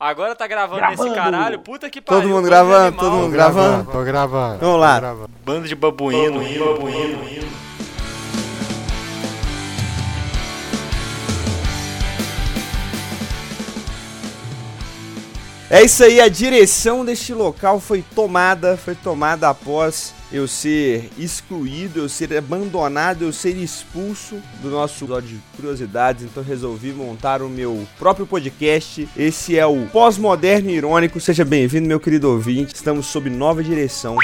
Agora tá gravando, Gravando. nesse caralho, puta que pariu. Todo mundo gravando, todo mundo gravando. Tô gravando. Vamos lá. gravando. Bando de babuíno. É isso aí, a direção deste local foi tomada, foi tomada após eu ser excluído, eu ser abandonado, eu ser expulso do nosso episódio de curiosidades, então resolvi montar o meu próprio podcast. Esse é o Pós-Moderno Irônico. Seja bem-vindo, meu querido ouvinte. Estamos sob nova direção.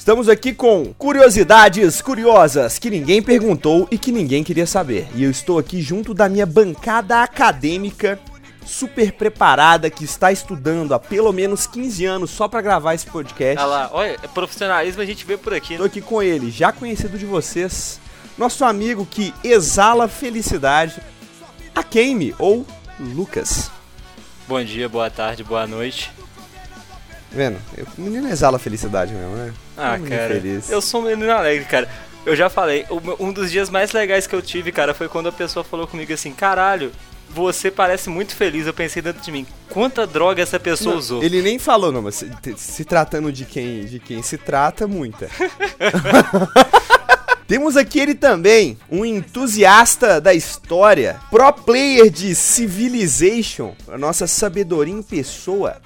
Estamos aqui com curiosidades curiosas que ninguém perguntou e que ninguém queria saber. E eu estou aqui junto da minha bancada acadêmica super preparada que está estudando há pelo menos 15 anos só pra gravar esse podcast. Olha lá, olha, é profissionalismo a gente vê por aqui, Estou né? aqui com ele, já conhecido de vocês, nosso amigo que exala felicidade, a Kame ou Lucas. Bom dia, boa tarde, boa noite. Vendo? O menino exala felicidade mesmo, né? Ah, Muito cara, feliz. eu sou um menino alegre, cara. Eu já falei, um dos dias mais legais que eu tive, cara, foi quando a pessoa falou comigo assim, caralho, você parece muito feliz. Eu pensei dentro de mim, quanta droga essa pessoa Não, usou? Ele nem falou, não, mas se, se tratando de quem, de quem se trata, muita. Temos aqui ele também, um entusiasta da história, pro player de Civilization, a nossa sabedoria em pessoa,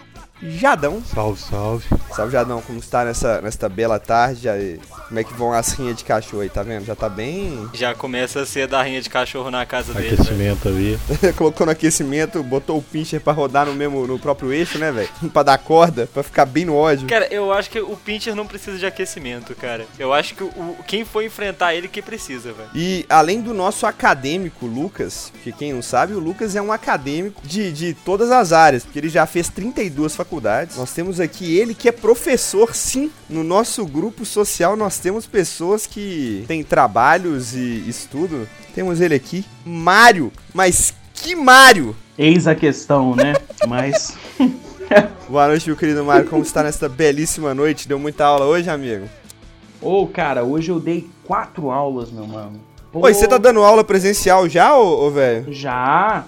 Jadão. Salve, salve. Salve, Jadão, como está nessa, nesta bela tarde? Aí, como é que vão as rinhas de cachorro aí, tá vendo? Já tá bem... Já começa a ser da rinha de cachorro na casa dele. velho. Aquecimento ali. Colocou no aquecimento, botou o pincher pra rodar no mesmo, no próprio eixo, né, velho? pra dar corda, pra ficar bem no ódio. Cara, eu acho que o Pincher não precisa de aquecimento, cara. Eu acho que o, o- quem for enfrentar ele que precisa, velho. E além do nosso acadêmico Lucas, que quem não sabe, o Lucas é um acadêmico de, de todas as áreas, porque ele já fez 32 faculdades. Nós temos aqui ele que é professor, sim. No nosso grupo social nós temos pessoas que têm trabalhos e estudo. Temos ele aqui, Mário. Mas que Mário! Eis a questão, né? Mas. Boa noite, meu querido Mário. Como está nesta belíssima noite? Deu muita aula hoje, amigo? Ô, cara, hoje eu dei quatro aulas, meu mano. Pô, Oi, você tá dando aula presencial já, ô, ô velho? Já.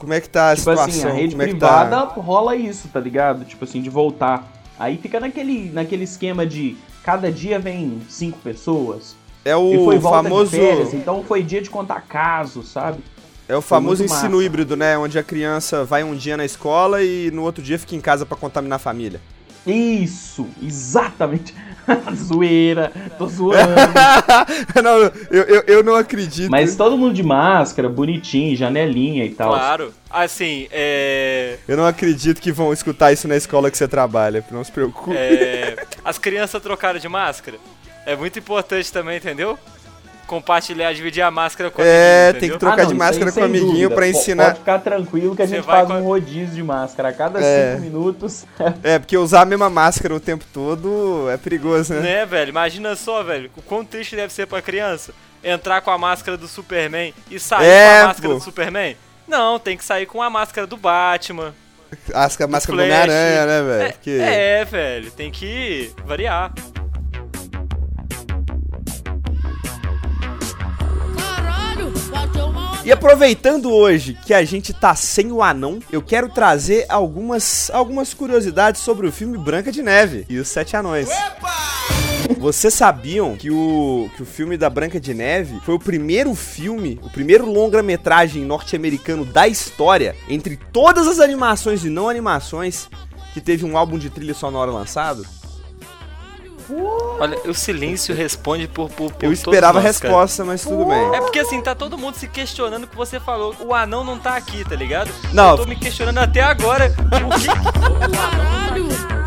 Como é que tá a Tipo situação? assim, a rede Como é que privada tá? rola isso, tá ligado? Tipo assim, de voltar. Aí fica naquele, naquele esquema de cada dia vem cinco pessoas. É e foi o famoso. férias, então foi dia de contar casos, sabe? É o famoso ensino híbrido, né? Onde a criança vai um dia na escola e no outro dia fica em casa pra contaminar a família. Isso, exatamente. Zoeira, tô zoando. não, eu, eu, eu não acredito. Mas todo mundo de máscara, bonitinho, janelinha e tal. Claro. Assim, é. Eu não acredito que vão escutar isso na escola que você trabalha. Não se preocupe. é, as crianças trocaram de máscara. É muito importante também, entendeu? Compartilhar, dividir a máscara com É, amiguinho, tem que trocar de isso máscara aí com sem amiguinho dúvida. pra Po- ensinar- Pode ficar tranquilo que a gente faz com um rodízio de máscara. A cada É. cinco minutos. É, porque usar a mesma máscara o tempo todo é perigoso, né? Né, velho? Imagina só, velho. O quão triste deve ser pra criança entrar com a máscara do Superman e sair É, com a máscara pô. do Superman. Não, tem que sair com a máscara do Batman. As- A máscara do. Homem-Aranha, né, velho? É, Porque... é, velho. Tem que variar. E aproveitando hoje que a gente tá sem o anão, eu quero trazer algumas, algumas curiosidades sobre o filme Branca de Neve e os Sete Anões. Vocês sabiam que o, que o filme da Branca de Neve foi o primeiro filme, o primeiro longa-metragem norte-americano da história, entre todas as animações e não animações, que teve um álbum de trilha sonora lançado? Olha, o silêncio responde por, por, por Eu esperava a nós, cara. resposta, mas tudo bem. É porque assim, tá todo mundo se questionando o que você falou. O anão não tá aqui, tá ligado? Não. Eu tô me questionando até agora. O que, caralho.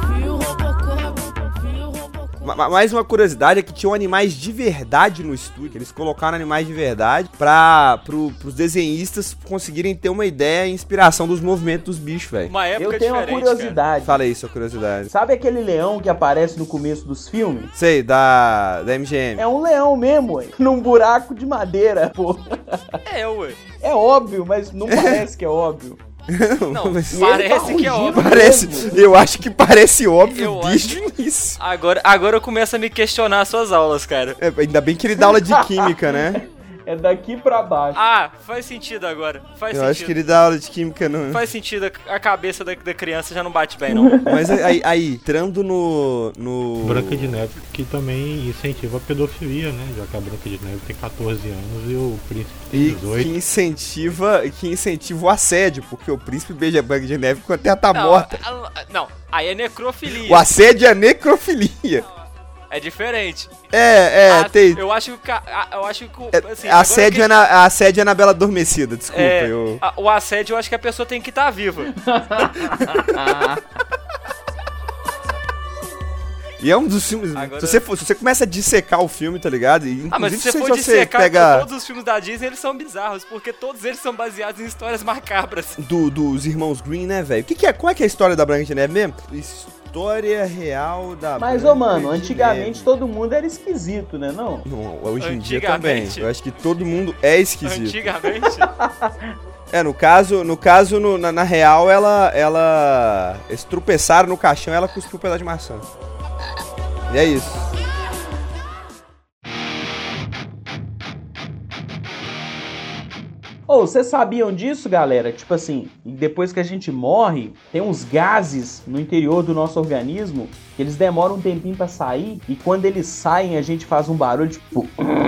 Mais uma curiosidade é que tinham animais de verdade no estúdio. Eles colocaram animais de verdade pra pro, pros desenhistas conseguirem ter uma ideia e inspiração dos movimentos dos bichos, velho. Uma época Eu tenho uma curiosidade. Fala aí sua curiosidade. Sabe aquele leão que aparece no começo dos filmes? Sei, da, da MGM. É um leão mesmo, ué. Num buraco de madeira, pô. É, ué. É óbvio, mas não parece que é óbvio. Não, tá parece que é óbvio. parece, eu acho que parece óbvio Eu desde o início. Agora, agora eu começo a me questionar suas aulas, cara. É, ainda bem que ele dá aula de química, né? É daqui pra baixo. Ah, faz sentido agora. Faz Eu sentido. acho que ele dá aula de química no. Faz sentido, a cabeça da, da criança já não bate bem, não. Mas aí, aí, entrando no. no... Branca de Neve que também incentiva a pedofilia, né? Já que a Branca de Neve tem 14 anos e o príncipe tem E 18. que incentiva, que incentiva o assédio, porque o príncipe beija a Branca de Neve quando ela tá Não, morta. a- a- não, aí é necrofilia. O assédio é necrofilia. É diferente. É, é, Ah, tem. Eu acho que eu acho que É, assim, assédio, que- é na, assédio é na Bela Adormecida, desculpa. é, eu... a- o assédio eu acho que a pessoa tem que estar viva. E é um dos filmes. Agora- Se, você for- se você começa a dissecar o filme, tá ligado? E, Ah, mas se você for você dissecar pega todos os filmes da Disney, eles são bizarros, porque todos eles são baseados em histórias macabras. do, dos irmãos Green, né, velho? O que, que é? Qual é que é a história da Branca de Neve mesmo? História real da Mas, ô, mano, antigamente Neve. todo mundo era esquisito, né, não? Não, hoje em dia também. Eu acho que todo mundo é esquisito. Antigamente. É, no caso, no caso, no- na, na real, ela. ela. Eles tropeçaram no caixão ela cuspiu um pedaço de maçã. E é isso. Ô, vocês sabiam disso, galera? Tipo assim, depois que a gente morre, tem uns gases no interior do nosso organismo que eles demoram um tempinho pra sair e quando eles saem a gente faz um barulho tipo.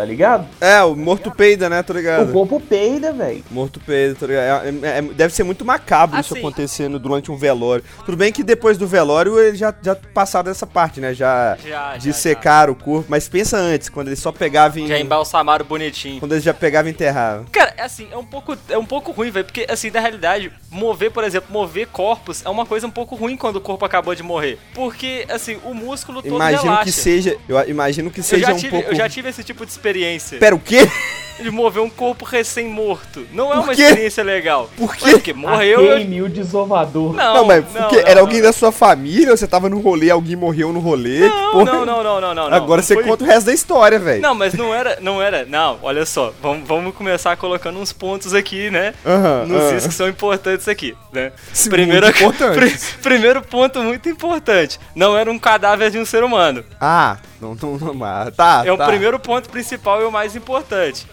Tá ligado? É, o morto peida, né, tá O ligado? corpo peida, velho. Morto peida, tá ligado? É- é- é- deve ser muito macabro isso Assim- acontecendo durante um velório. Tudo bem que depois do velório eles já, já passaram dessa parte, né? Já, Já, já, dissecaram o corpo. Mas pensa antes, quando eles só pegavam. em- Já embalsamaram bonitinho. Quando eles já pegavam e enterravam. Cara, é assim, é um pouco, é um pouco ruim, velho, porque assim, na realidade, mover, por exemplo, mover corpos é uma coisa um pouco ruim quando o corpo acabou de morrer. Porque, assim, o músculo todo Imagino relaxa. que seja. Eu imagino que eu seja já, um tive, pouco. eu já tive esse tipo de experiência. Pera, o quê? De mover um corpo recém-morto. Não é uma experiência legal. Por quê? Porque morreu. eu- Queime o desovador. Não, Não, mas não, porque não, era não, alguém não. da sua família, ou você tava no rolê, alguém morreu no rolê? Não, porra- não, não, não, não, não. Agora Não você foi- conta o resto da história, velho. Não, mas não era, não era. Não, olha só, vamos, vamos começar colocando uns pontos aqui, né? Aham, Nos is que são importantes aqui, né? Sim, Primeiro, pri- primeiro ponto muito importante. Não era um cadáver de um ser humano. Ah, não, não, não, ah, tá. É o tá. primeiro ponto principal e o mais importante.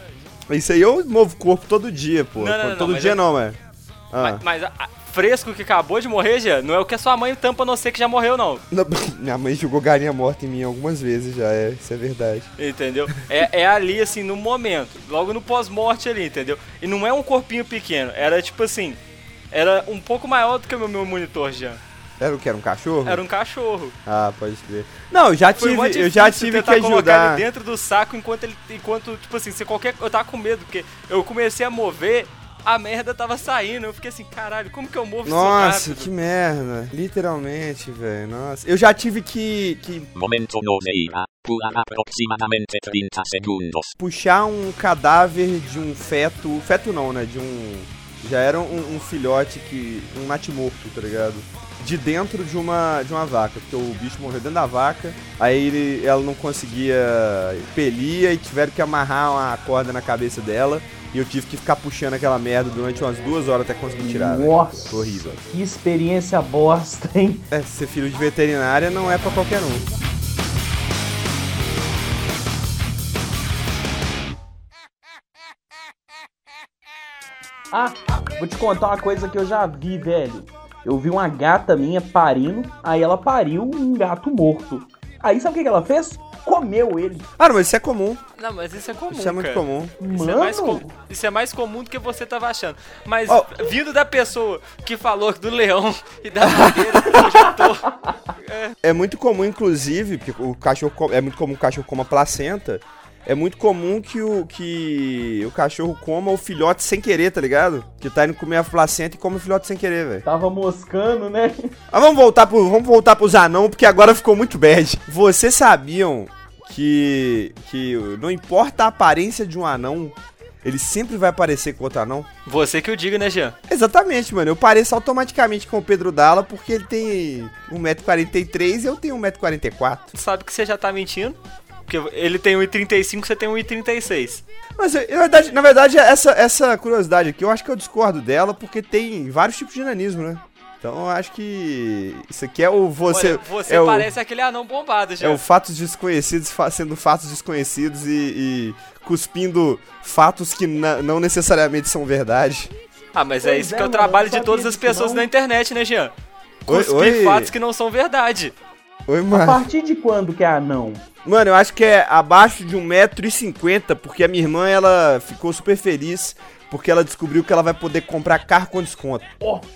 Isso aí eu movo o corpo todo dia, pô. Não, não, não, todo mas dia é- não, mano. Ah. Mas, mas a- a- fresco que acabou de morrer, já, não é o que a sua mãe tampa não ser que já morreu, não. Não, Minha mãe jogou galinha morta em mim algumas vezes já, é, isso é verdade. Entendeu? É, é ali, assim, no momento. Logo no pós-morte ali, entendeu? E não é um corpinho pequeno. Era tipo assim. Era um pouco maior do que o meu, meu monitor já. Era o que? Era um cachorro? Era um cachorro. Ah, pode crer. Não, eu já Foi tive, eu já tive que ajudar. ele dentro do saco enquanto ele. Enquanto, tipo assim, se qualquer. Eu tava com medo, porque eu comecei a mover, a merda tava saindo. Eu fiquei assim, caralho, como que eu movo Nossa, isso rápido? que merda. Literalmente, velho. Nossa. Eu já tive que, que Momento no veira, por aproximadamente 30 segundos. puxar um cadáver de um feto. Feto não, né? De um. Já era um, um filhote que. um natimorto, tá ligado? De dentro de uma, de uma vaca, porque o bicho morreu dentro da vaca, aí ele, ela não conseguia pelia e tiveram que amarrar uma corda na cabeça dela. E eu tive que ficar puxando aquela merda durante umas duas horas até conseguir tirar. velho. Nossa, horrível. que experiência bosta, hein? É, ser filho de veterinária não é pra qualquer um. Ah, vou te contar uma coisa que eu já vi, velho. Eu vi uma gata minha parindo, aí ela pariu um gato morto. Aí sabe o que que ela fez? Comeu ele. Ah, mas isso é comum. Não, mas isso é comum. Isso é muito cara. comum. Isso é, Mano, mais com- isso é mais comum do que você tava achando. Mas Ó. vindo da pessoa que falou do leão e da madeira, eu já tô. É muito comum, inclusive, porque o cachorro é muito comum que o cachorro coma placenta. É muito comum que o, que o cachorro coma o filhote sem querer, tá ligado? Que tá indo comer a placenta e come o filhote sem querer, velho. tava moscando, né? Mas vamos voltar pro, vamos voltar pros anão, porque agora ficou muito bad. Vocês sabiam que que não importa a aparência de um anão, ele sempre vai aparecer com outro anão? Você que o diga, né, Jean? Exatamente, mano. Eu pareço automaticamente com o Pedro Dalla porque ele tem 1,43m e eu tenho 1,44m. Tu sabe que você já tá mentindo. Porque ele tem 1,35, você tem 1,36. Mas eu- na verdade, na verdade essa, essa curiosidade aqui, eu acho que eu discordo dela porque tem vários tipos de nanismo, né? Então eu acho que isso aqui é o você. Olha, você é o- parece aquele anão bombado já. É o fatos desconhecidos sendo fatos desconhecidos e, e cuspindo fatos que na- não necessariamente são verdade. Ah, mas é Pois isso é, que é o trabalho de todas as pessoas não. na internet, né, Jean? Oi, Cuspir oi. fatos que não são verdade. Oi, A mano. partir de quando que é anão? Mano, eu acho que é abaixo de 1,50m, porque a minha irmã, ela ficou super feliz, porque ela descobriu que ela vai poder comprar carro com desconto.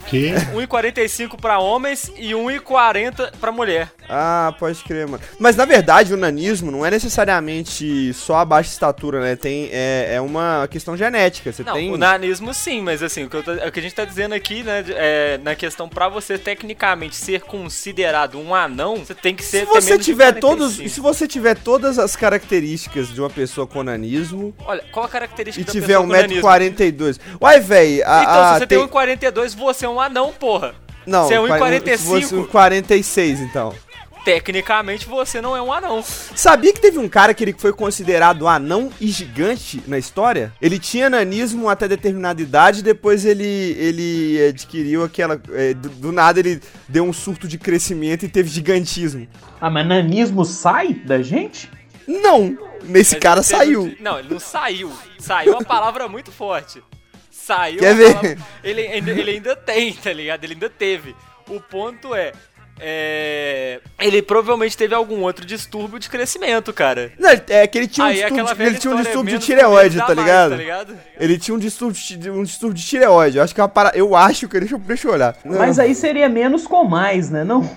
Que? 1,45 pra homens e 1,40 pra mulher. Ah, pode crer, mano. Mas na verdade, o nanismo não é necessariamente só a baixa estatura, né? Tem, é, é uma questão genética. Você Não, tem... o nanismo sim, mas assim, o que, eu tô- o que a gente tá dizendo aqui, né, é, na questão pra você tecnicamente ser considerado um anão, você tem que ser Se você tiver todos, 45. se você tiver todas as características de uma pessoa com nanismo Olha, qual a característica e da tiver pessoa com nanismo? 1,42m. Uai, véi, a, Então, a- se você tem 1,42, você é um anão, porra. Não, você é quaren- 1,45. se fosse 1,46 então. Tecnicamente, você não é um anão. Sabia que teve um cara que ele foi considerado anão e gigante na história? Ele tinha nanismo até determinada idade, depois ele, ele adquiriu aquela. é, do, do nada ele deu um surto de crescimento e teve gigantismo. Ah, mas nanismo sai da gente? Não! Nesse Mas cara ele teve- saiu. Não, ele não saiu. Saiu uma palavra muito forte. Saiu Quer ver? palavra- Ele, ainda, ele ainda tem, tá ligado? Ele ainda teve. O ponto é. É, Ele provavelmente teve algum outro distúrbio de crescimento, cara. Não, é que ele tinha um Aí distúrbio, de- ele tinha um distúrbio de menos tireoide, tá mais, ligado? tá ligado? Ele tinha um distúrbio, de- um distúrbio de tireoide. Eu acho que é uma para... Eu acho que. Deixa eu, deixa eu olhar. Não. Mas aí seria menos com mais, né? Não?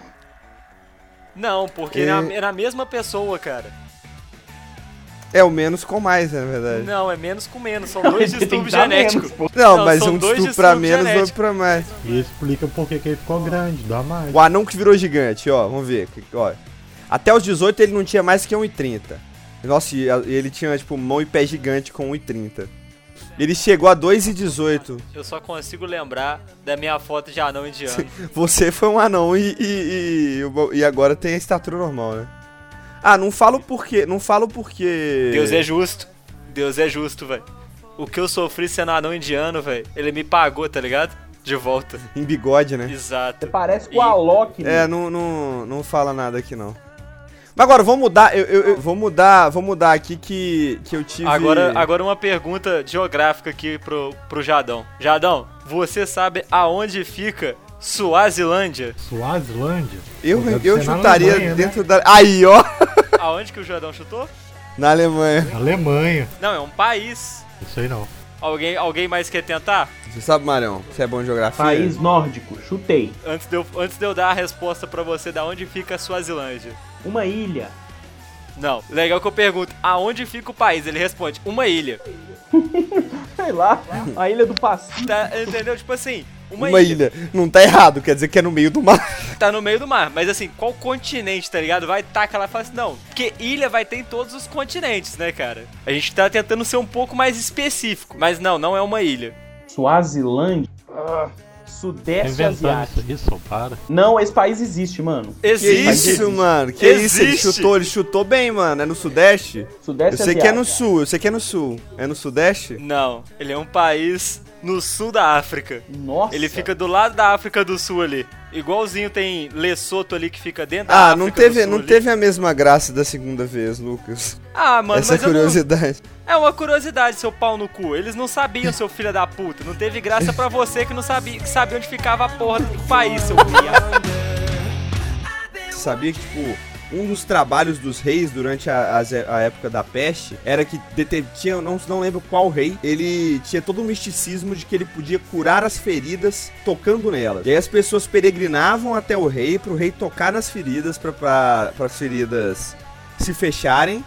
Não, porque É. é é na mesma pessoa, cara. É o menos com mais, né, na verdade. Não, é menos com menos. São dois distúrbios genéticos. menos. Não, Não, mas um distúrbio pra menos, outro pra mais. E explica por que ele ficou grande, dá mais. O anão que virou gigante, ó, vamos ver. Ó. Até os 18 ele não tinha mais que 1,30. Nossa, e ele tinha, tipo, mão e pé gigante com 1,30. Ele chegou a 2,18. Eu só consigo lembrar da minha foto de anão indiano. Você foi um anão e, e, e, e agora tem a estatura normal, né? Ah, não falo porque. Não falo porque. Deus é justo. Deus é justo, velho. O que eu sofri sendo anão indiano, velho, ele me pagou, tá ligado? De volta. Em bigode, né? Você Exato. parece com E- o Alok, É, né? não, não, não fala nada aqui não. Mas agora, vou mudar, eu, eu- eu vou mudar, vou mudar aqui que, que eu tive... Agora, agora uma pergunta geográfica aqui pro, pro Jadão. Jadão, você sabe aonde fica Suazilândia? Suazilândia? Eu, eu na chutaria Alemanha, né? dentro da... Aí, ó, Aonde que o Jadão chutou? na Alemanha. Alemanha. Não, é um país. Isso aí não. Alguém, alguém mais quer tentar? Você sabe, Marião, você é bom em geografia? País nórdico, chutei. Antes de eu, antes de eu dar a resposta pra você da onde fica a Suazilândia. Uma ilha. Não, legal que eu pergunto, aonde fica o país? Ele responde, uma ilha. Sei lá, a ilha do Pacífico. Tá, entendeu? Tipo assim, uma, Uma ilha. ilha. Não tá errado, quer dizer que é no meio do mar. Tá no meio do mar. Mas assim, qual continente, tá ligado? Vai estar aquela fase. Não. Porque ilha vai ter em todos os continentes, né, cara? A gente tá tentando ser um pouco mais específico. Mas não, não é uma ilha. Suazilândia. Ah, Sudeste inventando Asiático. isso só para. Não, esse país existe, mano. Que Existe. isso, mano? Que isso? Ele Existe. chutou, ele chutou bem, mano. É no Sudeste? Eu Sudeste sei que é Asiático. no Sul, eu sei que é no Sul. É no Sudeste? Não, ele é um país no sul da África. Nossa. Ele fica do lado da África do Sul ali. Igualzinho tem Lesoto ali que fica dentro da Ah, África não do teve, Sul não ali. teve a mesma graça da segunda vez, Lucas. Ah, mano, Essa é mas eu não- curiosidade. É uma curiosidade, seu pau no cu. Eles não sabiam, seu filho da puta. Não teve graça pra você que não sabia, que sabia onde ficava a porra do país, seu. Você sabia que, tipo, um dos trabalhos dos reis durante a, é- a época da peste era que tinha, não, não lembro qual rei, ele tinha todo um misticismo de que ele podia curar as feridas tocando nelas. E aí as pessoas peregrinavam até o rei pro rei tocar nas feridas para as feridas se fecharem.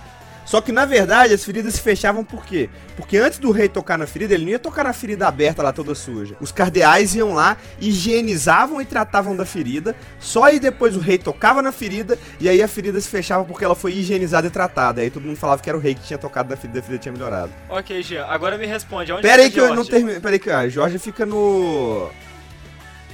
Só que na verdade as feridas se fechavam por quê? Porque antes do rei tocar na ferida, ele não ia tocar na ferida aberta lá toda suja. Os cardeais iam lá, higienizavam e tratavam da ferida. Só aí depois o rei tocava na ferida e aí a ferida se fechava porque ela foi higienizada e tratada. Aí todo mundo falava que era o rei que tinha tocado na ferida, a ferida tinha melhorado. ok, Jean, agora me responde. Onde Pera aí que eu não terminei. Pera aí que a Georgia fica no.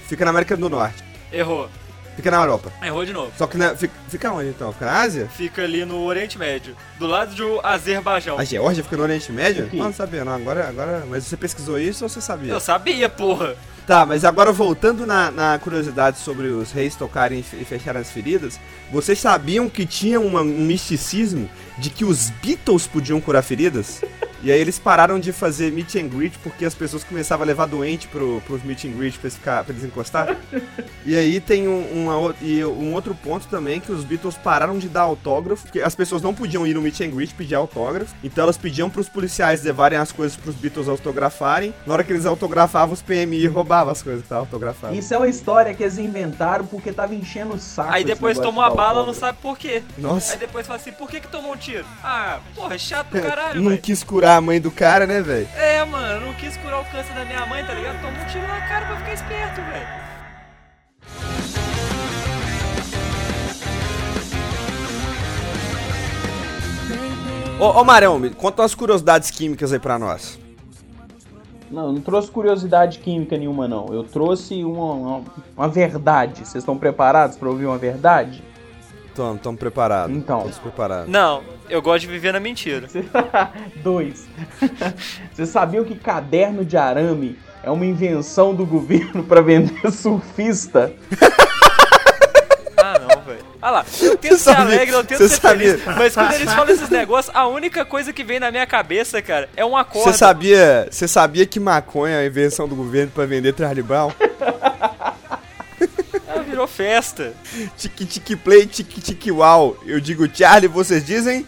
Fica na América do Norte. Errou. Fica na Europa. Errou de novo. Só que na, fica, fica onde então? Fica na Ásia? Fica ali no Oriente Médio, do lado do Azerbaijão. A Geórgia fica no Oriente Médio? Aqui. Não, não sabia não. Agora, agora... Mas você pesquisou isso ou você sabia? Eu sabia, porra. Tá, mas agora voltando na, na curiosidade sobre os reis tocarem e e fecharem as feridas, vocês sabiam que tinha uma- um misticismo de que os Beatles podiam curar feridas? E aí eles pararam de fazer meet and greet porque as pessoas começavam a levar doente pro, pros meet and greet pra eles, ficar, pra eles encostar. E aí tem um, uma e um outro ponto também que os Beatles pararam de dar autógrafo, porque as pessoas não podiam ir no meet and greet pedir autógrafo, então elas pediam pros policiais levarem as coisas pros Beatles autografarem. Na hora que eles autografavam, os PMI roubavam as coisas que estavam autografadas. Isso é uma história que eles inventaram porque tava enchendo o saco. Aí depois tomou de a bala, não sabe por quê. Nossa. Aí depois fala assim, por que que tomou um tiro? Ah, porra, chato do caralho, não velho. quis curar a mãe do cara, né, velho? É, mano, não quis curar o câncer da minha mãe, tá ligado? Tomou um tiro na cara pra ficar esperto, velho. Ô, ô Marão, me conta umas curiosidades químicas aí pra nós. Não, eu não trouxe curiosidade química nenhuma, não. Eu trouxe uma, uma, uma verdade. Vocês estão preparados pra ouvir uma verdade? Tamo, tamo preparados. Então. Todos preparados. Não, eu gosto de viver na mentira. Dois. Vocês sabiam que caderno de arame é uma invenção do governo pra vender surfista? Ah, não, velho. Ah lá, eu tento Você ser sabia- alegre, eu tento você ser sabia- feliz, mas quando eles falam esses negócios, a única coisa que vem na minha cabeça, cara, é um acorde. Você sabia, você sabia que maconha é a invenção do governo pra vender Charlie Brown? Virou festa. Tique tique play, tique tique uau. Eu digo Charlie, vocês dizem?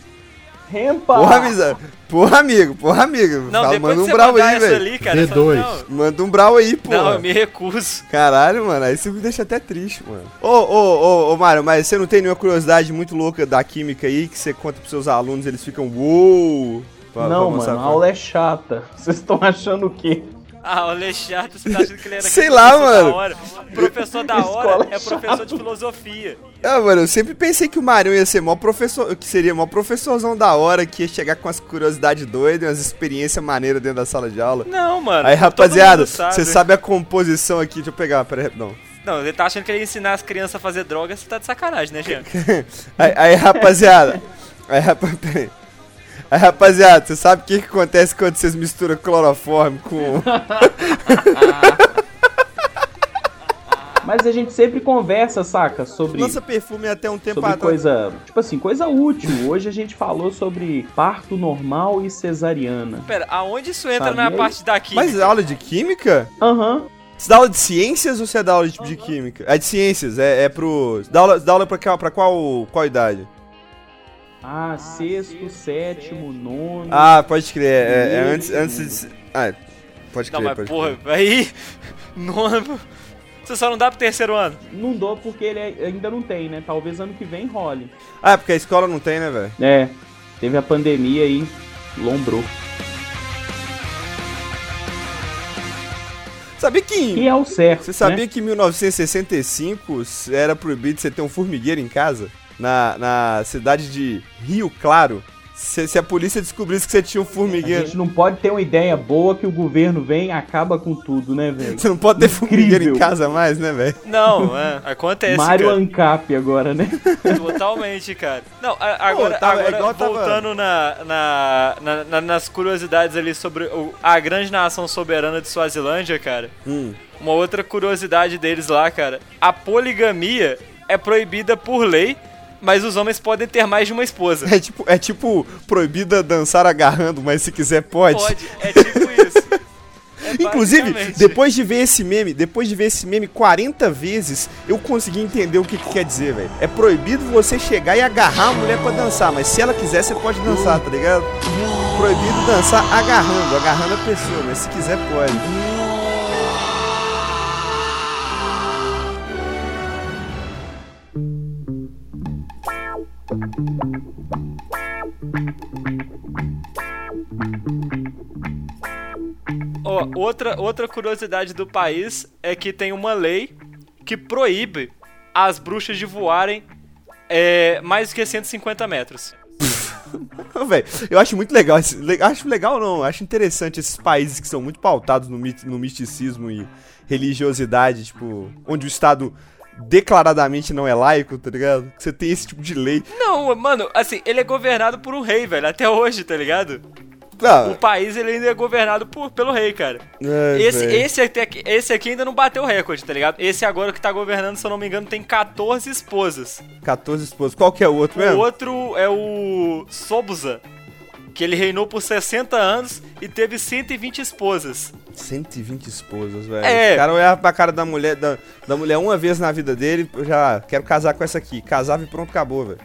Rempa! Porra, amizade. Porra, amigo, porra, amigo. Não, Fala, depois manda um você brau aí, velho. ali, cara, eu D2. falo, não, Manda um brau aí, porra. não, eu me recuso. Caralho, mano, aí você me deixa até triste, mano. Ô, ô, ô, ô, Mário, mas você não tem nenhuma curiosidade muito louca da química aí que você conta pros seus alunos eles ficam uou? pra- Não, pra mano, a aula é chata. Vocês estão achando o quê? Ah, o Alexandre, você tá achando que ele era Sei lá, mano. Da hora? Professor da hora é professor de filosofia. Ah, mano, eu sempre pensei que o Marião ia ser mó professor, que seria mó professorzão da hora, que ia chegar com as curiosidades doidas, umas experiências maneiras dentro da sala de aula. Não, mano. Aí, rapaziada, sabe. você sabe a composição aqui, deixa eu pegar, peraí, não. Não, ele tá achando que ele ia ensinar as crianças a fazer droga, você tá de sacanagem, né, Jean? Aí, aí, rapaziada, aí, rapa- peraí. Aí, rapaziada, você sabe o que, que acontece quando vocês misturam cloroforme com... Mas a gente sempre conversa, saca? Sobre, Lança perfume até um tempo sobre atrás. coisa. Tipo assim, coisa útil. Hoje a gente falou sobre parto normal e cesariana. Pera, aonde isso entra Sabia na aí? parte daqui? Mas aula de química? Aham. Você dá aula de ciências ou você dá aula de, de química? É de ciências, é, é pro... Dá aula, dá aula pra, qual- pra qual, qual idade? Ah, sexto, sétimo, nono. Ah, pode crer, é, é antes, antes de... Ah, pode Não, crer, mas pode porra, crer. aí. Nono. Você só não dá pro terceiro ano. Não dou porque ele é- ainda não tem, né? Talvez ano que vem role. Ah, é porque a escola não tem, né, velho? É, teve a pandemia aí, lombrou. Sabia que... em- Que é o certo. Você sabia né? que em 1965 era proibido você ter um formigueiro em casa? Na, na cidade de Rio Claro. Se, se a polícia descobrisse que você tinha um A formigueiro... gente não pode ter uma ideia boa que o governo vem e acaba com tudo, né, velho? Você não pode ter formigueiro em Incrível. casa mais, né, velho? Não, é, acontece, Mário cara. Ancap agora, né? Totalmente, cara. Não, a- agora, tava- é agora igual tava- voltando na, na, na- na- nas curiosidades ali sobre o- a grande nação soberana de Suazilândia, cara. Hum. Uma outra curiosidade deles lá, cara. A poligamia é proibida por lei, mas os homens podem ter mais de uma esposa. É tipo, é tipo proibida dançar agarrando, mas se quiser pode. Pode, é tipo isso. É Inclusive, depois de ver esse meme, depois de ver esse meme 40 vezes, eu consegui entender o que, que quer dizer, velho. É proibido você chegar e agarrar a mulher pra dançar, mas se ela quiser, você pode dançar, tá ligado? Proibido dançar agarrando, agarrando a pessoa, mas se quiser, pode. Outra, outra curiosidade do país é que tem uma lei que proíbe as bruxas de voarem é, mais do que 150 metros. Velho, eu acho muito legal, esse- le- acho legal não, acho interessante esses países que são muito pautados no, mit- no misticismo e religiosidade, tipo, onde o Estado declaradamente não é laico, tá ligado? Você tem esse tipo de lei. Não, mano, assim, ele é governado por um rei, velho, até hoje, tá ligado? Ah, O país ele ainda é governado por, pelo rei, cara. ai, Esse, esse, até aqui, esse aqui ainda não bateu o recorde, tá ligado? Esse agora que tá governando, se eu não me engano, tem 14 esposas. 14 esposas. Qual que é o outro O mesmo? outro é o Sobuza, que ele reinou por 60 anos e teve 120 esposas. 120 esposas, velho. É. O cara olhava pra cara da mulher, da, da mulher uma vez na vida dele, eu já quero casar com essa aqui. Casava e pronto, acabou, velho.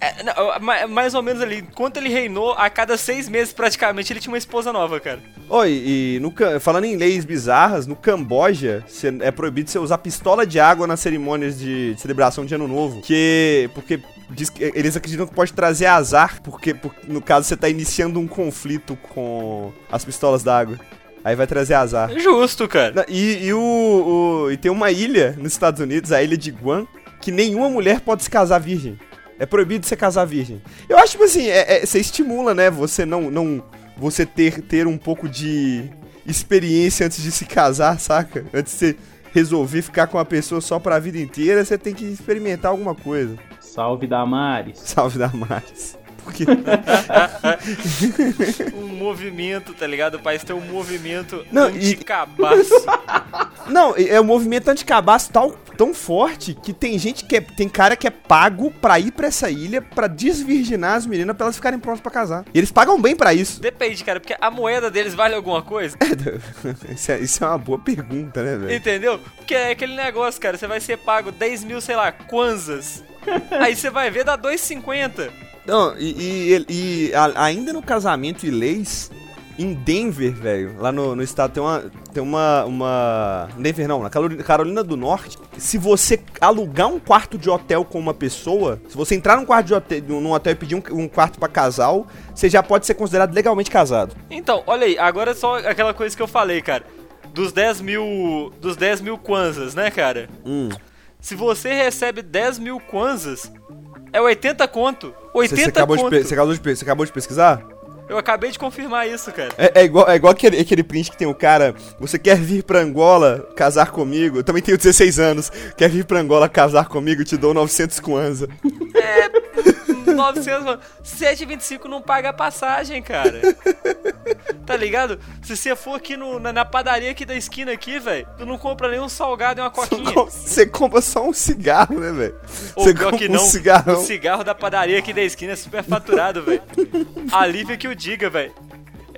É, não, ma- mais ou menos ali, enquanto ele reinou, a cada seis meses praticamente ele tinha uma esposa nova, cara. Oi, e no, falando em leis bizarras, no Camboja cê- é proibido você usar pistola de água nas cerimônias de, de celebração de Ano Novo. Que, porque diz que eles acreditam que pode trazer azar, porque, por- no caso você tá iniciando um conflito com as pistolas d'água. Aí vai trazer azar. Justo, cara. E, e o, o- e tem uma ilha nos Estados Unidos, a ilha de Guam, que nenhuma mulher pode se casar virgem. É proibido você casar virgem. Eu acho, tipo assim, é- é- você estimula, né? Você não. não você ter, ter um pouco de experiência antes de se casar, saca? Antes de você resolver ficar com uma pessoa só pra vida inteira, você tem que experimentar alguma coisa. Salve Damares. Salve da Maris. Porque. Um movimento, tá ligado? O país tem um movimento Não, e- anticabaço. Não, é um movimento anticabaço tão, tão forte que tem gente que é, tem cara que é pago pra ir pra essa ilha pra desvirginar as meninas pra elas ficarem prontas pra casar. E eles pagam bem pra isso. Depende, cara, porque a moeda deles vale alguma coisa. isso, é, isso é uma boa pergunta, né, velho? Entendeu? Porque é aquele negócio, cara, você vai ser pago 10 mil, sei lá, kwanzas. Aí você vai ver, dá 2,50. Não, e, e- e a- ainda no casamento e leis, em Denver, velho, lá no, no estado tem uma. Tem uma. uma Denver não, na Carolina, Carolina do Norte, se você alugar um quarto de hotel com uma pessoa, se você entrar num quarto de hotel, num hotel e pedir um, um quarto pra casal, você já pode ser considerado legalmente casado. Então, olha aí, agora é só aquela coisa que eu falei, cara. Dos 10 mil. Dos 10 mil kwanzas, né, cara? Hum. Se você recebe 10 mil kwanzas, é 80 conto. 80 Você, você acabou de, conto. pe- você, acabou de, você acabou de pesquisar? Eu acabei de confirmar isso, cara. É, é igual, é igual aquele, aquele print que tem o cara. Você quer vir pra Angola casar comigo? Eu também tenho 16 anos. Quer vir pra Angola casar comigo? Te dou 900 kwanza. 900, mano. 7,25 não paga a passagem, cara. Tá ligado? Se você for aqui no- na, na padaria aqui da esquina aqui, velho, tu não compra nem um salgado e uma coquinha. Você compra só um cigarro, né, velho? Você compra que um não, cigarrão. o cigarro da padaria aqui da esquina é super faturado, velho. A Lívia que o diga, velho.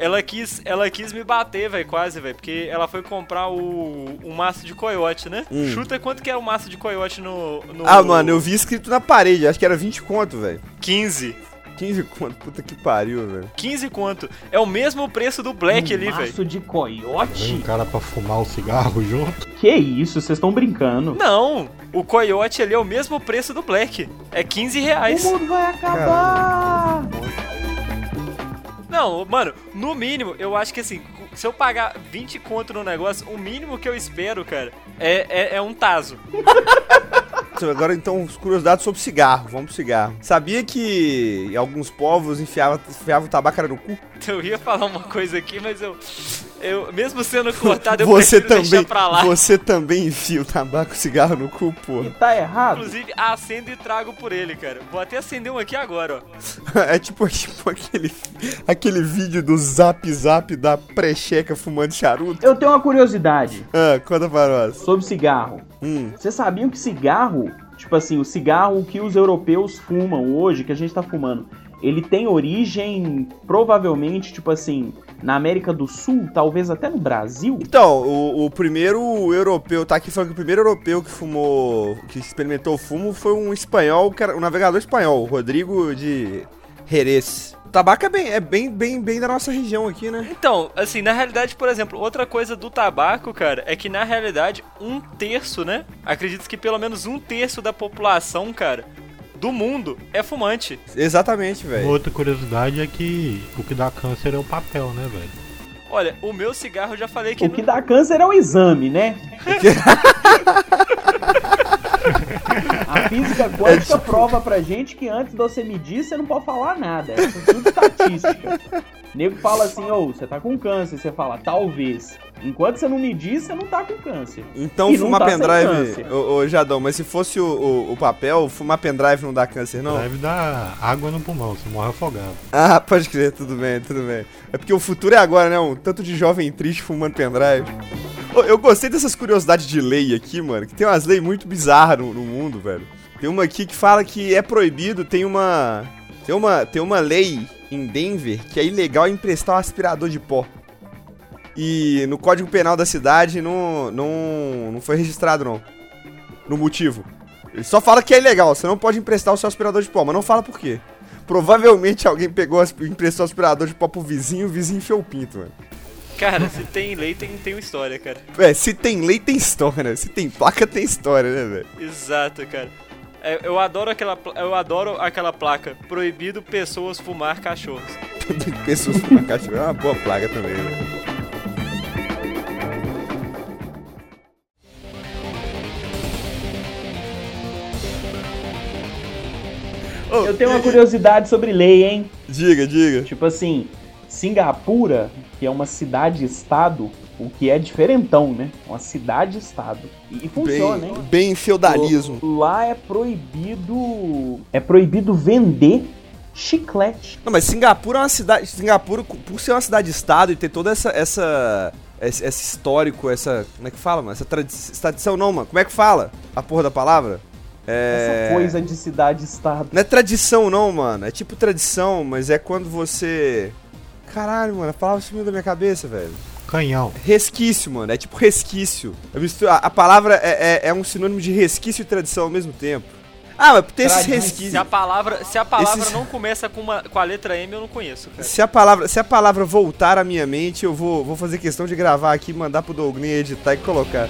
Ela quis, ela quis me bater, velho, quase, velho, porque ela foi comprar o, o maço de coiote, né? Chuta quanto que é o maço de coiote no, no... Hum. Ah, mano, eu vi escrito na parede. Acho que era 20 conto, velho. 15. 15 conto. Puta que pariu, velho. 15 quanto? É o mesmo preço do Black ali, velho. Maço de Vem um coiote? cara pra fumar o cigarro junto. Que isso, vocês estão brincando. Não, o coiote ali é o mesmo preço do Black. É 15 reais. O mundo vai acabar! Não, mano, no mínimo, eu acho que assim, se eu pagar 20 conto no negócio, o mínimo que eu espero, cara, é, é, é um taso. Agora, então, curiosidades sobre cigarro. Vamos pro cigarro. Sabia que alguns povos enfiavam, enfiavam tabaco no cu? Eu ia falar uma coisa aqui, mas eu. Eu mesmo sendo cortado, eu Você prefiro deixar também, pra lá. você também enfia o tabaco e cigarro no cu, E porra. tá errado? Inclusive, acendo e trago por ele, cara. Vou até acender um aqui agora, ó. É tipo, tipo aquele, aquele vídeo do zap zap da precheca fumando charuto. Eu tenho uma curiosidade Ah, conta para nós. sobre cigarro. Hum, Vocês sabiam que cigarro, tipo assim, o cigarro que os europeus fumam hoje, que a gente tá fumando, ele tem origem provavelmente, tipo assim, na América do Sul, talvez até no Brasil? Então, o, o primeiro europeu, tá aqui falando que o primeiro europeu que fumou, que experimentou o fumo foi um espanhol, que era um navegador espanhol, o Rodrigo de Jerez. O tabaco é bem, é bem, bem, bem da nossa região aqui, né? Então, assim, na realidade, por exemplo, outra coisa do tabaco, cara, é que na realidade, um terço, né? Acredito que pelo menos um terço da população, cara, do mundo é fumante. Exatamente, velho. outra curiosidade é que o que dá câncer é o papel, né, velho? Olha, o meu cigarro eu já falei que. O que dá câncer é o exame, né? A física quântica prova pra gente que antes de você medir, você não pode falar nada. É tudo estatística. O nego fala assim, ô, você tá com câncer, você fala, talvez. Enquanto você não medir, você não tá com câncer. Então E fumar tá pendrive. Ô, ô, Jadão, mas se fosse o, o, o papel, fumar pendrive não dá câncer, não? Deve dar água no pulmão, você morre afogado. Ah, pode crer, tudo bem, tudo bem. É porque o futuro é agora, né? Um tanto de jovem triste fumando pendrive. Ô, Eu gostei dessas curiosidades de lei aqui, mano, que tem umas leis muito bizarras no, no mundo, velho. Tem uma aqui que fala que é proibido, tem uma. Tem uma, tem uma lei em Denver que é ilegal emprestar um aspirador de pó. E no Código Penal da cidade não, não, não foi registrado, não. No motivo. Ele só fala que é ilegal, você não pode emprestar o seu aspirador de pó, mas não fala por quê. Provavelmente alguém pegou, emprestou o aspirador de pó pro vizinho, o vizinho enfiou o pinto, mano. Cara, se tem lei, tem, tem uma história, cara. É, se tem lei, tem história. Se tem placa, tem história, né, velho? Exato, cara. É, eu adoro aquela eu adoro aquela placa proibido pessoas fumar cachorros. Pessoas com cachorro é uma boa placa também, né? Eu tenho uma curiosidade sobre lei, hein? Diga, diga. Tipo assim, Singapura, que é uma cidade-estado, o que é diferentão, né? Uma cidade-estado. E, e funciona, hein? Bem, bem feudalismo. Lá é proibido. É proibido vender chiclete. Não, mas Singapura é uma cidade. Singapura, por ser uma cidade-estado e ter toda essa. essa esse, esse histórico, essa. Como é que fala, mano? Essa tradição, não, mano. Como é que fala a porra da palavra? É. Essa coisa de cidade-estado. Não é tradição, não, mano. É tipo tradição, mas é quando você. Caralho, mano, a palavra sumiu da minha cabeça, velho. Canhão. Resquício, mano. É tipo resquício. Mistu- A, palavra é, é, é um sinônimo de resquício e tradição ao mesmo tempo. Ah, mas tem esses Tradição. Se resquícios. a palavra, se a palavra Esses- não começa com, uma, com a letra M, eu não conheço, cara. Se a palavra, se a palavra voltar à minha mente, eu vou, vou fazer questão de gravar aqui, mandar pro Douglas editar e colocar.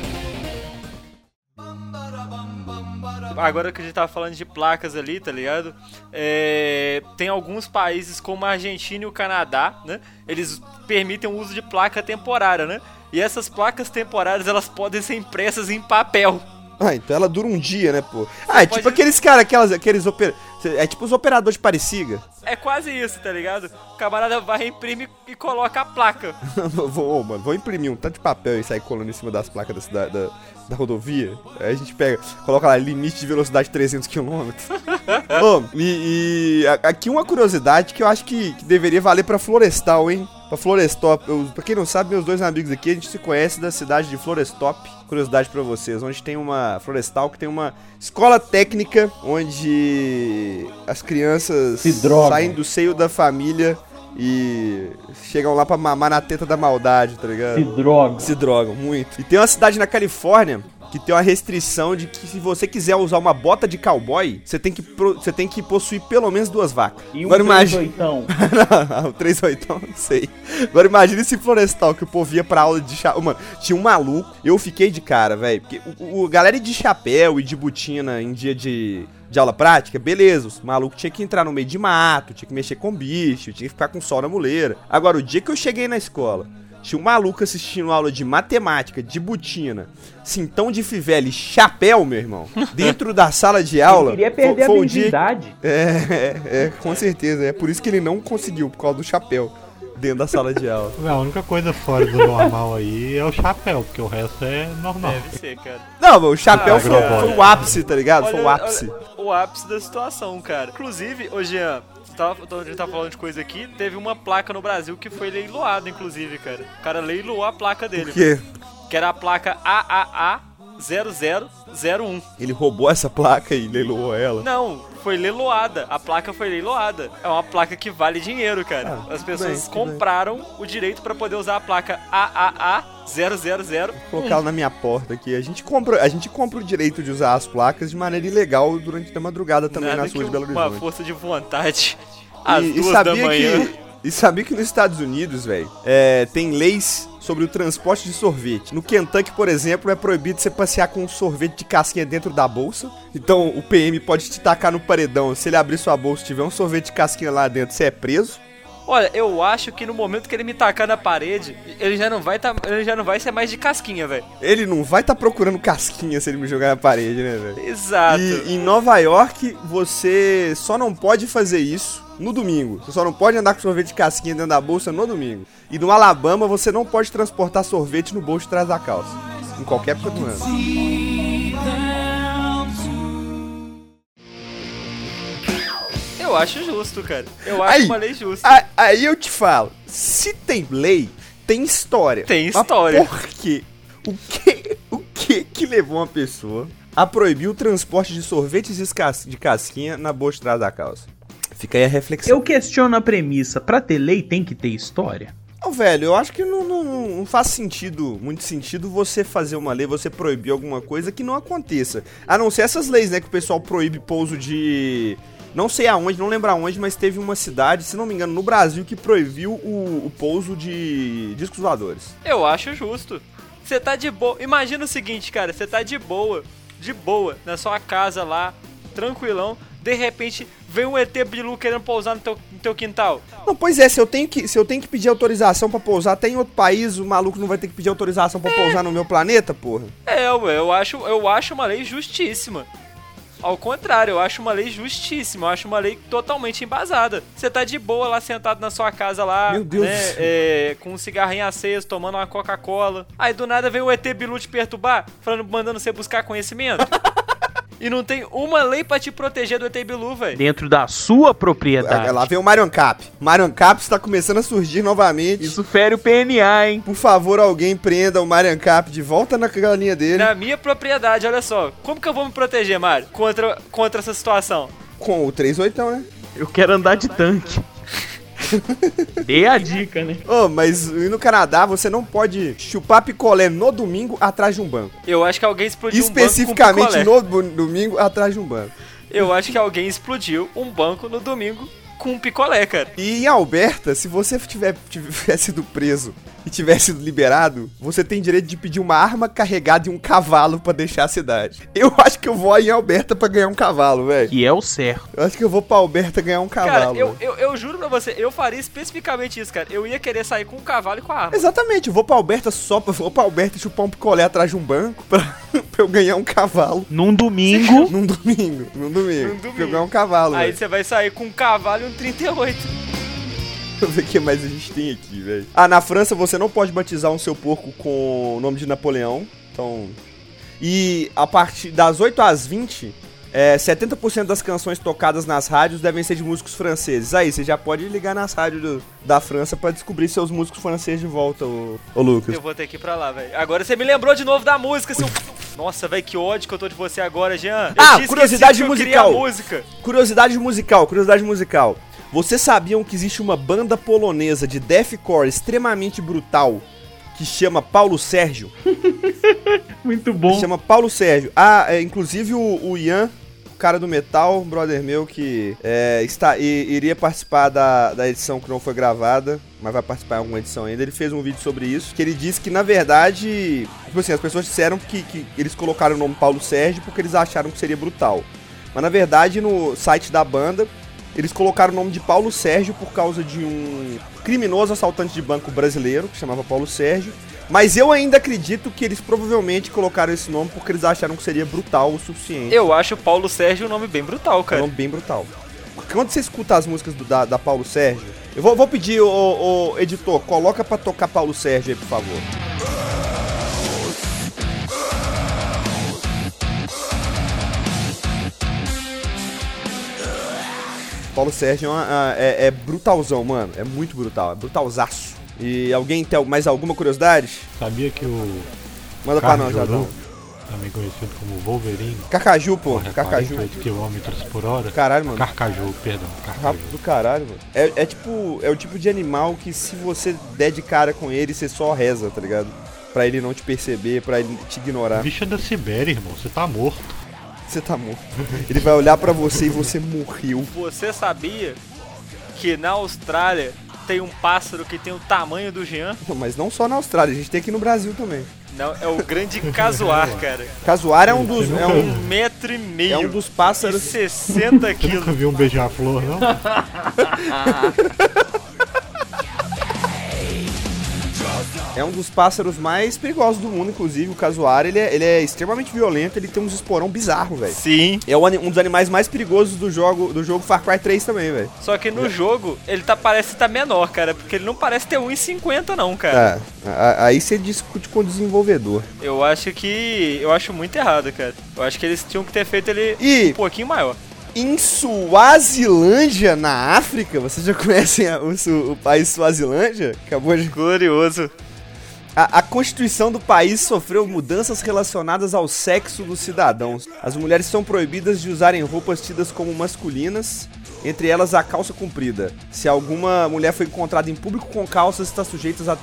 Agora que a gente tava falando de placas ali, tá ligado? É, tem alguns países como a Argentina e o Canadá, né? Eles permitem o uso de placa temporária, né? E essas placas temporárias, elas podem ser impressas em papel. Ah, então ela dura um dia, né, pô? Ah, é pode- tipo aqueles caras, aquelas, aqueles oper... É tipo os operadores de Pareciga. É quase isso, tá ligado? O camarada vai, imprime e coloca a placa. vou, mano, vou imprimir um tanto de papel e sair colando em cima das placas da, cidade- da, da rodovia. Aí a gente pega, coloca lá, limite de velocidade 300 km. Ô, e, e a- aqui uma curiosidade que eu acho que, que deveria valer pra Florestal, hein? Pra Florestop. Eu, pra quem não sabe, meus dois amigos aqui, a gente se conhece da cidade de Florestop. Curiosidade pra vocês, onde tem uma Florestal que tem uma escola técnica onde as crianças saem do seio da família e chegam lá pra mamar na teta da maldade, tá ligado? Se droga. Se drogam muito. E tem uma cidade na Califórnia que tem uma restrição de que se você quiser usar uma bota de cowboy, você tem que, você tem que possuir pelo menos duas vacas. E um Agora imagina. 38, o 38, não sei. Agora imagina esse florestal que o povo ia pra aula de chapéu. Mano, tinha um maluco. Eu fiquei de cara, velho. Porque o, o- galera de chapéu e de botina em dia de, de aula prática, beleza. Os malucos tinha que entrar no meio de mato, tinha que mexer com bicho, tinha que ficar com sol na muleira. Agora, o dia que eu cheguei na escola. Tinha um maluco assistindo aula de matemática, de botina, cintão de fivela e chapéu, meu irmão, dentro da sala de aula. Ele queria perder Foi- a foi o dia- virgindade. é, é, é, com certeza. É por isso que ele não conseguiu, por causa do chapéu dentro da sala de aula. A única coisa fora do normal aí é o chapéu, porque o resto é normal. Deve ser, cara. Não, o chapéu Ah, foi, cara. foi o ápice, tá ligado? foi Olha- o ápice. olha o ápice da situação, cara. Inclusive, ô Jean, tava, a gente tá falando de coisa aqui, teve uma placa no Brasil que foi leiloada, inclusive, cara. O cara leiloou a placa dele. Por quê? Que era a placa AAA 0001. Ele roubou essa placa e leiloou ela. Não, foi leiloada. A placa foi leiloada. É uma placa que vale dinheiro, cara. Ah, As pessoas bem, tudo bem. compraram o direito pra poder usar a placa AAA 000. Vou colocar ela na minha porta aqui. A gente, compra, a gente compra o direito de usar as placas de maneira ilegal durante a madrugada também Nada nas ruas de Belo uma Horizonte. força de vontade às E, e duas da sabia manhã. que e sabia que nos Estados Unidos, velho, é, tem leis sobre o transporte de sorvete. No Kentucky, por exemplo, é proibido você passear com um sorvete de casquinha dentro da bolsa. Então o PM pode te tacar no paredão. Se ele abrir sua bolsa e tiver um sorvete de casquinha lá dentro, você é preso. Olha, eu acho que no momento que ele me tacar na parede, ele já não vai tá, ele já não vai ser mais de casquinha, velho. Ele não vai estar procurando casquinha se ele me jogar na parede, né, velho? Exato. E em Nova York, você só não pode fazer isso no domingo. Você só não pode andar com sorvete de casquinha dentro da bolsa no domingo. E no Alabama, você não pode transportar sorvete no bolso de trás da calça. Em qualquer época do ano. Eu acho justo, cara. Eu acho Aí, uma lei justa. a- Aí eu te falo, se tem lei, tem história. Tem Mas história. por quê? O que, o que que levou uma pessoa a proibir o transporte de sorvetes de cas- de casquinha na bolsa de trás da calça? Fica aí a reflexão. Eu questiono a premissa, pra ter lei tem que ter história? Ô, velho, eu acho que não, não- não faz sentido, muito sentido você fazer uma lei, você proibir alguma coisa que não aconteça. A não ser essas leis, né, que o pessoal proíbe pouso de... Não sei aonde, não lembro aonde, mas teve uma cidade, se não me engano, no Brasil, que proibiu o, o pouso de discos voadores. Eu acho justo. Você tá de boa. Imagina o seguinte, cara, você tá de boa, de boa, na sua casa lá, tranquilão. De repente, vem um ET Bilu querendo pousar no teu, no teu quintal. Não, pois é, se eu tenho que, se eu tenho que pedir autorização pra pousar, até em outro país, o maluco não vai ter que pedir autorização pra pousar no meu planeta, porra? É, ué, eu acho, eu acho uma lei justíssima. Ao contrário, eu acho uma lei justíssima, eu acho uma lei totalmente embasada. Você tá de boa lá sentado na sua casa lá, Meu Deus né, é, com um cigarrinho aceso, tomando uma Coca-Cola. Aí do nada vem o ET Bilu te perturbar, falando, mandando você buscar conhecimento. E não tem uma lei pra te proteger do ET Bilu, velho. Dentro da sua propriedade. Ah, Lá vem o Marion Cap. Marion Cap está começando a surgir novamente. Isso fere o PNA, hein? Por favor, alguém prenda o Marion Cap de volta na galinha dele. Na minha propriedade, olha só. Como que eu vou me proteger, Mário, contra, contra essa situação? Com o 38, né? Eu quero andar de tanque. Dê a dica, né? Ô, mas e no Canadá você não pode chupar picolé no domingo atrás de um banco. Eu acho que alguém explodiu um Especificamente banco com picolé. no domingo atrás de um banco. Eu acho que alguém explodiu um banco no domingo com um picolé, cara. E em Alberta, se você tiver, tiver sido preso e tiver sido liberado, você tem direito de pedir uma arma carregada e um cavalo pra deixar a cidade. Eu acho que eu vou em Alberta pra ganhar um cavalo, velho. Que é o certo. Eu acho que eu vou pra Alberta ganhar um Cara, cavalo. eu, velho. eu, eu juro pra você, eu faria especificamente isso, cara. Eu ia querer sair com um cavalo e com a arma. Exatamente, eu vou pra Alberta só pra, vou pra Alberta chupar um picolé atrás de um banco pra, pra eu ganhar um cavalo. Num domingo. Num domingo, num domingo. Num domingo. Pra eu ganhar um cavalo, Aí você vai sair com um cavalo e um 38. Deixa eu ver o que mais a gente tem aqui, velho. Ah, na França você não pode batizar um seu porco com o nome de Napoleão. Então. E a partir das 8 às 20, é, 70% das canções tocadas nas rádios devem ser de músicos franceses. Aí, você já pode ligar nas rádios do- da França pra descobrir seus músicos franceses de volta, ô, ô Lucas. Eu vou ter que ir pra lá, velho. Agora você me lembrou de novo da música, seu. Nossa, velho, que ódio que eu tô de você agora, Jean. Eu Ah, curiosidade que musical. a música. Curiosidade musical, curiosidade musical. Vocês sabiam que existe uma banda polonesa de deathcore extremamente brutal que chama Paulo Sérgio? Muito bom. chama Paulo Sérgio. Ah, é, inclusive o, o Ian, cara do metal, um brother meu que é, está, i- iria participar da, da edição que não foi gravada, mas vai participar em alguma edição ainda. Ele fez um vídeo sobre isso, que ele disse que na verdade, tipo assim, as pessoas disseram que, que eles colocaram o nome Paulo Sérgio porque eles acharam que seria brutal. Mas na verdade no site da banda eles colocaram o nome de Paulo Sérgio por causa de um criminoso assaltante de banco brasileiro que chamava Paulo Sérgio. Mas eu ainda acredito que eles provavelmente colocaram esse nome porque eles acharam que seria brutal o suficiente. Eu acho Paulo Sérgio um nome bem brutal, É um cara. nome bem brutal. Quando você escuta as músicas do- da, da Paulo Sérgio, eu vou, vou pedir, o editor, coloca pra tocar Paulo Sérgio aí, por favor. Paulo Sérgio é, uma- é- é brutalzão, mano. É muito brutal, é brutalzaço. E alguém tem mais alguma curiosidade? Sabia que o Manda pra nós, Adão. Também conhecido como Wolverine, Cacaju, pô. corre a Cacaju. 48 km por hora. Caralho, mano. Carcaju, perdão, Carcaju. Rápido do caralho, mano. É, é tipo. É o tipo de animal que se você der de cara com ele, você só reza, tá ligado? Pra ele não te perceber, pra ele te ignorar. Bicho é da Sibéria, irmão, você tá morto. Você tá morto. Ele vai olhar pra você e você morreu. Você sabia que na Austrália tem um pássaro que tem o tamanho do Jean? Não, Mas não só na Austrália, a gente tem aqui no Brasil também. Não, é o grande casuar, cara. Casuar é um dos. Você É um, Um metro e meio. é um dos e pássaros. 60 Você quilos. nunca viu um beija-flor, não? É um dos pássaros mais perigosos do mundo, inclusive. O casuário, ele é, ele é extremamente violento, ele tem uns esporão bizarro, velho. Sim. É um dos animais mais perigosos do jogo, do jogo Far Cry 3 também, velho. Só que no jogo, ele tá, parece estar menor, cara. Porque ele não parece ter 1,50 não, cara. É, a- a- aí você discute com o desenvolvedor. Eu acho que... Eu acho muito errado, cara. Eu acho que eles tinham que ter feito ele E um pouquinho maior. em Suazilândia, na África, vocês já conhecem a- o, o país Suazilândia? Acabou de Glorioso. A, a Constituição do país sofreu mudanças relacionadas ao sexo dos cidadãos. As mulheres são proibidas de usarem roupas tidas como masculinas, entre elas a calça comprida. Se alguma mulher foi encontrada em público com calças, está sujeita a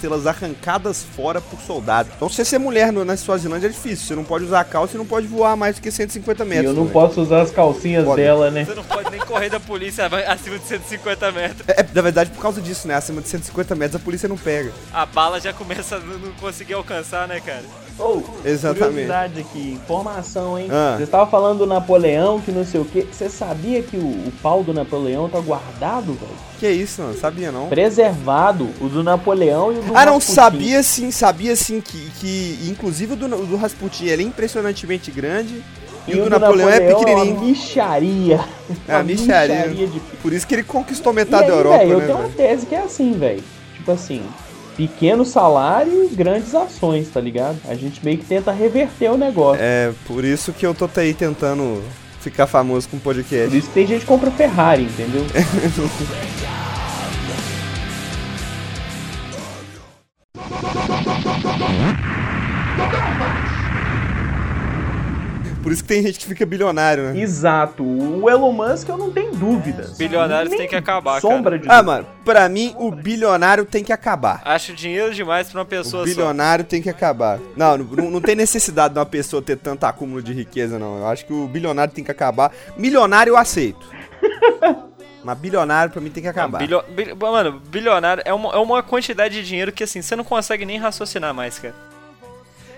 tê-las arrancadas fora por soldado. Então, se você ser mulher no, na Suazilândia é difícil. Você não pode usar calça e não pode voar mais do que 150 E metros. eu não velho. posso usar as calcinhas Pode. dela, né? Você não pode nem correr da polícia acima de 150 metros. É, é, na verdade, por causa disso, né? Acima de 150 metros a polícia não pega. A bala já começa a não não conseguir alcançar, né, cara? Ou, Exatamente. curiosidade aqui, informação, hein? Ah. Você estava falando do Napoleão, que não sei o quê. Você sabia que o, o pau do Napoleão tá guardado, velho? Que isso, mano? Sabia não? Preservado, o do Napoleão e o do Ah, não, Rasputin. sabia sim, sabia sim que, que inclusive o do, o do Rasputin ele é impressionantemente grande e, o do Napoleão, é uma pequenininho. micharia. É, a micharia. de... Por isso que ele conquistou E metade aí, da Europa, eu né, tenho uma velho? tese que é assim, velho. Tipo assim, pequeno salário e grandes ações, tá ligado? A gente meio que tenta reverter o negócio. É, por isso que eu tô aí tentando ficar famoso com Por podcast. isso que tem gente que compra Ferrari, entendeu? Por isso que tem gente que fica bilionário, né? Exato. O Elon Musk eu não tenho dúvidas. Bilionários tem que acabar, sombra de Ah, mano, pra mim o bilionário tem que acabar. Acho dinheiro demais pra uma pessoa O só. bilionário tem que acabar. Não, não, não tem necessidade de uma pessoa ter tanto acúmulo de riqueza, não. Eu acho que o bilionário tem que acabar. Milionário eu aceito. Mas bilionário pra mim tem que acabar. Bilio... bil- Mano, bilionário é uma, é uma quantidade de dinheiro que assim, você não consegue nem raciocinar mais, cara.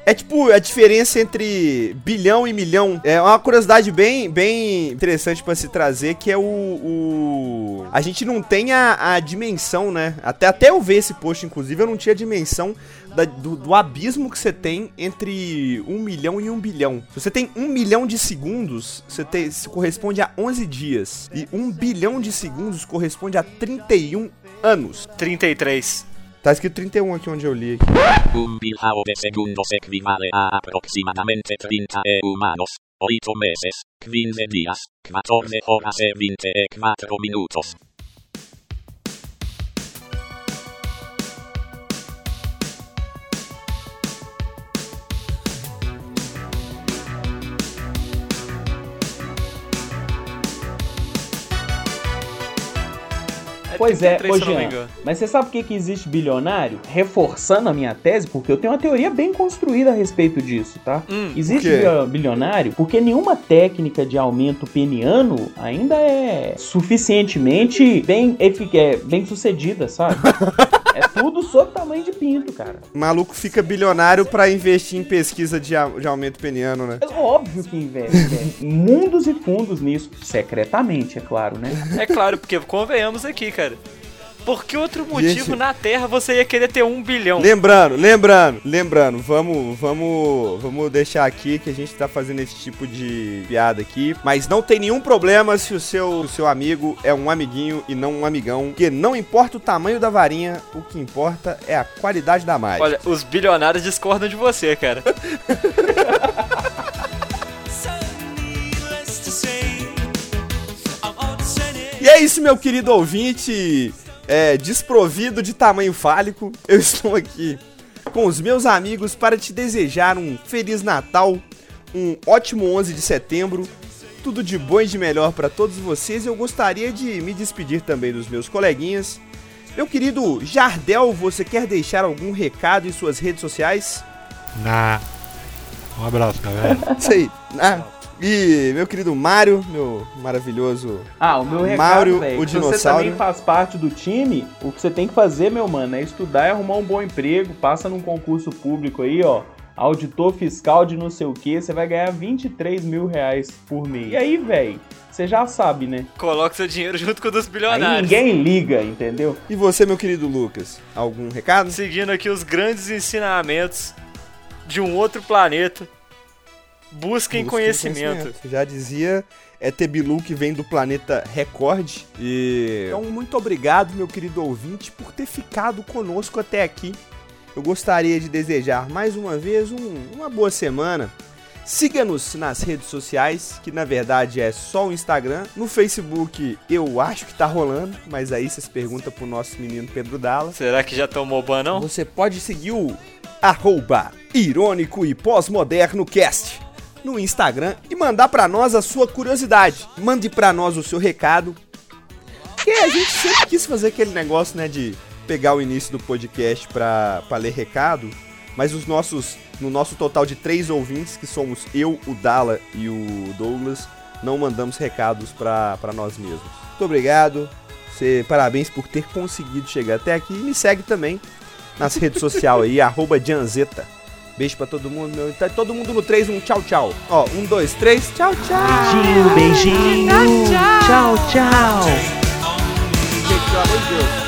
É tipo a diferença entre bilhão e milhão. É uma curiosidade bem, bem interessante pra se trazer, que é o. o- A gente não tem a, a dimensão, né? Até, até eu ver esse post, inclusive, eu não tinha a dimensão da- do, do abismo que você tem entre um milhão e um bilhão. Se você tem um milhão de segundos, você tem, isso corresponde a 11 dias. E um bilhão de segundos corresponde a 31 anos. 33. Tá escrito 31 aqui onde eu li. Un bilhão de segundos equivale a aproximadamente 30 e humanos. 8 meses, 15 días, 14 horas e 24 minutos. Pois é, 33, ô se eu não me Jean, engano. mas você sabe por que, que existe bilionário? Reforçando a minha tese, porque eu tenho uma teoria bem construída a respeito disso, tá? Hum, existe bilionário porque nenhuma técnica de aumento peniano ainda é suficientemente bem, é, bem sucedida, sabe? é tudo sobre tamanho de pinto, cara. maluco fica bilionário pra investir em pesquisa de, de aumento peniano, né? É óbvio que investe, velho. mundos e fundos nisso, secretamente, é claro, né? É claro, porque convenhamos aqui, cara. Por que outro motivo Gente. na Terra você ia querer ter um bilhão? Lembrando, lembrando, lembrando, vamos, vamos, vamos deixar aqui que a gente tá fazendo esse tipo de piada aqui, mas não tem nenhum problema se o seu, o seu amigo é um amiguinho e não um amigão, porque não importa o tamanho da varinha, o que importa é a qualidade da mágica. Olha, os bilionários discordam de você, cara. E é isso, meu querido ouvinte, é, desprovido de tamanho fálico, eu estou aqui com os meus amigos para te desejar um Feliz Natal, um ótimo 11 de setembro, tudo de bom e de melhor para todos vocês. Eu gostaria de me despedir também dos meus coleguinhas. Meu querido Jardel, você quer deixar algum recado em suas redes sociais? Na. Um abraço, galera. Isso aí, né? E meu querido Mário, meu maravilhoso Ah, o meu recado, Mauro, velho, o se você dinossauro. também faz parte do time, o que você tem que fazer, meu mano, é estudar e arrumar um bom emprego, passa num concurso público aí, ó. auditor fiscal de não sei o que, você vai ganhar 23 mil reais por mês. E aí, velho, você já sabe, né? Coloca seu dinheiro junto com o dos Aí bilionários. ninguém liga, entendeu? E você, meu querido Lucas, algum recado? Seguindo aqui os grandes ensinamentos de um outro planeta. Busquem Busquem conhecimento. Já dizia ET Bilu que vem do planeta Record. E então, muito obrigado, meu querido ouvinte, por ter ficado conosco até aqui. Eu gostaria de desejar mais uma vez um- uma boa semana. Siga-nos nas redes sociais, que na verdade é só o Instagram. No Facebook eu acho que tá rolando, mas aí vocês perguntam pro nosso menino Pedro Dalla. Será que já tomou ban, não? Você pode seguir o arroba irônico e pós-moderno cast no Instagram e mandar pra nós a sua curiosidade. Mande pra nós o seu recado. Que a gente sempre quis fazer aquele negócio, né, de pegar o início do podcast pra ler recado, mas os nossos, no nosso total de três ouvintes, que somos eu, o Dala e o Douglas, não mandamos recados pra nós mesmos. Muito obrigado. Você, parabéns por ter conseguido chegar até aqui. E me segue também nas redes sociais aí, arroba Janzeta. Beijo pra todo mundo, meu. Tá todo mundo no 3, um tchau, tchau. Ó, um, dois, três, tchau, tchau. Beijinho, beijinho. Tchau, tchau. Gente, pelo amor de Deus.